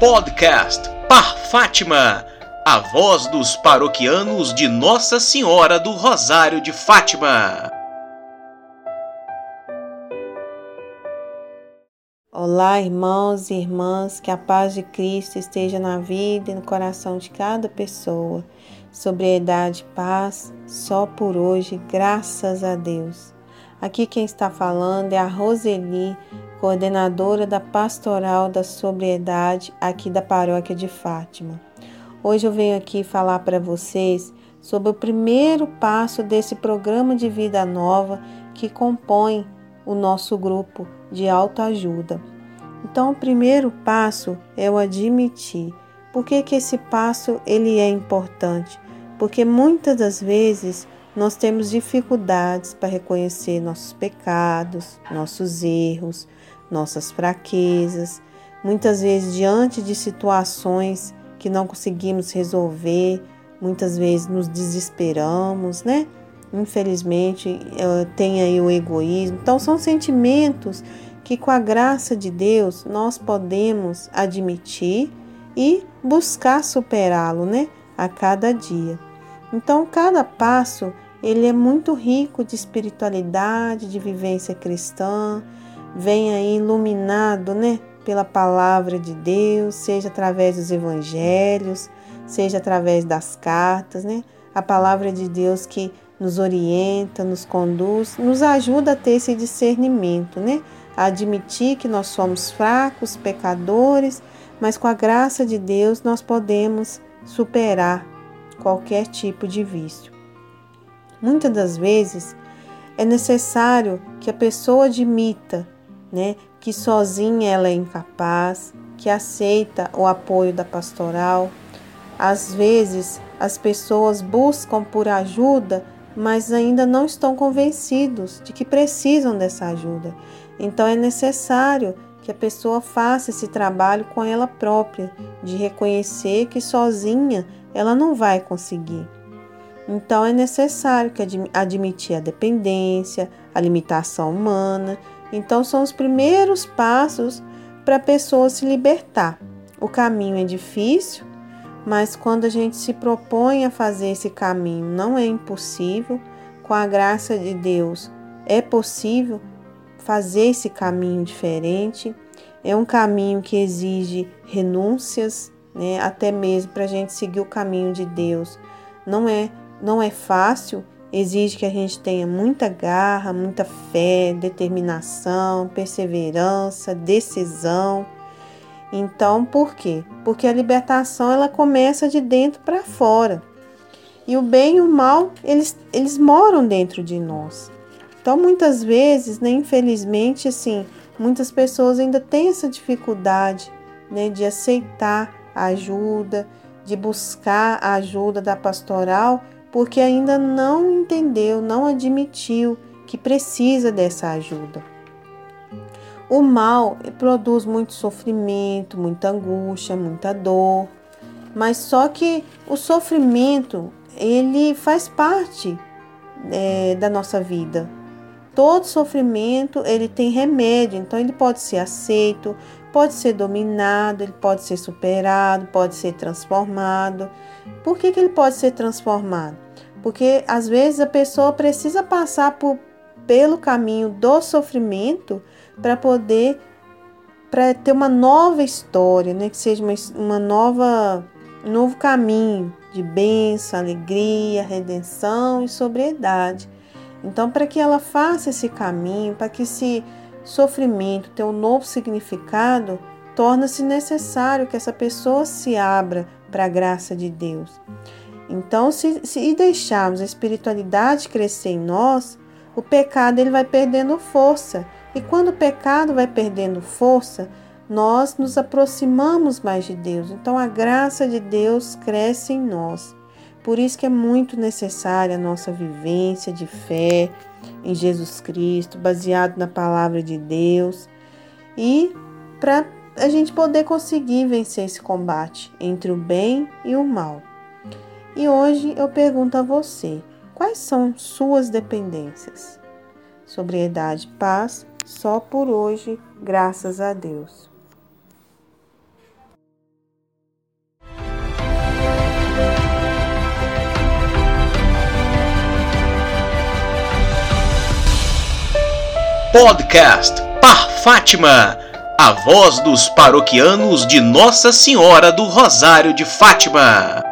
Podcast Par Fátima, a voz dos paroquianos de Nossa Senhora do Rosário de Fátima. Olá, irmãos e irmãs, que a paz de Cristo esteja na vida e no coração de cada pessoa. Sobriedade e paz, só por hoje, graças a Deus. Aqui quem está falando é a Roseli, coordenadora da Pastoral da Sobriedade aqui da Paróquia de Fátima. Hoje eu venho aqui falar para vocês sobre o primeiro passo desse programa de vida nova que compõe o nosso grupo de autoajuda. Então, o primeiro passo é o admitir. Por que, que esse passo ele é importante? Porque muitas das vezes nós temos dificuldades para reconhecer nossos pecados, nossos erros, nossas fraquezas. Muitas vezes, diante de situações que não conseguimos resolver, muitas vezes nos desesperamos, né? Infelizmente, eh, tem aí o egoísmo. Então, são sentimentos que, com a graça de Deus, nós podemos admitir e buscar superá-lo, né? A cada dia. Então, cada passo ele é muito rico de espiritualidade, de vivência cristã, vem aí iluminado, né, pela palavra de Deus, seja através dos evangelhos, seja através das cartas, né? A palavra de Deus que nos orienta, nos conduz, nos ajuda a ter esse discernimento, né? A admitir que nós somos fracos, pecadores, mas com a graça de Deus nós podemos superar qualquer tipo de vício. Muitas das vezes é necessário que a pessoa admita, né, que sozinha ela é incapaz, que aceita o apoio da pastoral. Às vezes as pessoas buscam por ajuda, mas ainda não estão convencidos de que precisam dessa ajuda. Então é necessário que a pessoa faça esse trabalho com ela própria, de reconhecer que sozinha ela não vai conseguir. Então é necessário que admitir a dependência, a limitação humana. Então são os primeiros passos para a pessoa se libertar. O caminho é difícil, mas quando a gente se propõe a fazer esse caminho, não é impossível. Com a graça de Deus, é possível fazer esse caminho diferente. É um caminho que exige renúncias, né? até mesmo para a gente seguir o caminho de Deus. Não é não é fácil, exige que a gente tenha muita garra, muita fé, determinação, perseverança, decisão. Então, por quê? Porque a libertação ela começa de dentro para fora. E o bem e o mal, eles, eles moram dentro de nós. Então, muitas vezes, né, infelizmente, assim, muitas pessoas ainda têm essa dificuldade né, de aceitar a ajuda, de buscar a ajuda da pastoral, porque ainda não entendeu, não admitiu que precisa dessa ajuda. O mal produz muito sofrimento, muita angústia, muita dor, mas só que o sofrimento ele faz parte é, da nossa vida. Todo sofrimento ele tem remédio, então ele pode ser aceito, pode ser dominado, ele pode ser superado, pode ser transformado. Por que, que ele pode ser transformado? Porque às vezes a pessoa precisa passar por, pelo caminho do sofrimento para poder para ter uma nova história, né? que seja uma, uma nova um novo caminho de bênção, alegria, redenção e sobriedade. Então, para que ela faça esse caminho, para que esse sofrimento tenha um novo significado, torna-se necessário que essa pessoa se abra para a graça de Deus. Então, se, se deixarmos a espiritualidade crescer em nós, o pecado ele vai perdendo força. E quando o pecado vai perdendo força, nós nos aproximamos mais de Deus. Então, a graça de Deus cresce em nós. Por isso que é muito necessária a nossa vivência de fé em Jesus Cristo, baseado na palavra de Deus, e para a gente poder conseguir vencer esse combate entre o bem e o mal. E hoje eu pergunto a você: quais são suas dependências? Sobriedade, paz, só por hoje, graças a Deus. Podcast Par Fátima, a voz dos paroquianos de Nossa Senhora do Rosário de Fátima.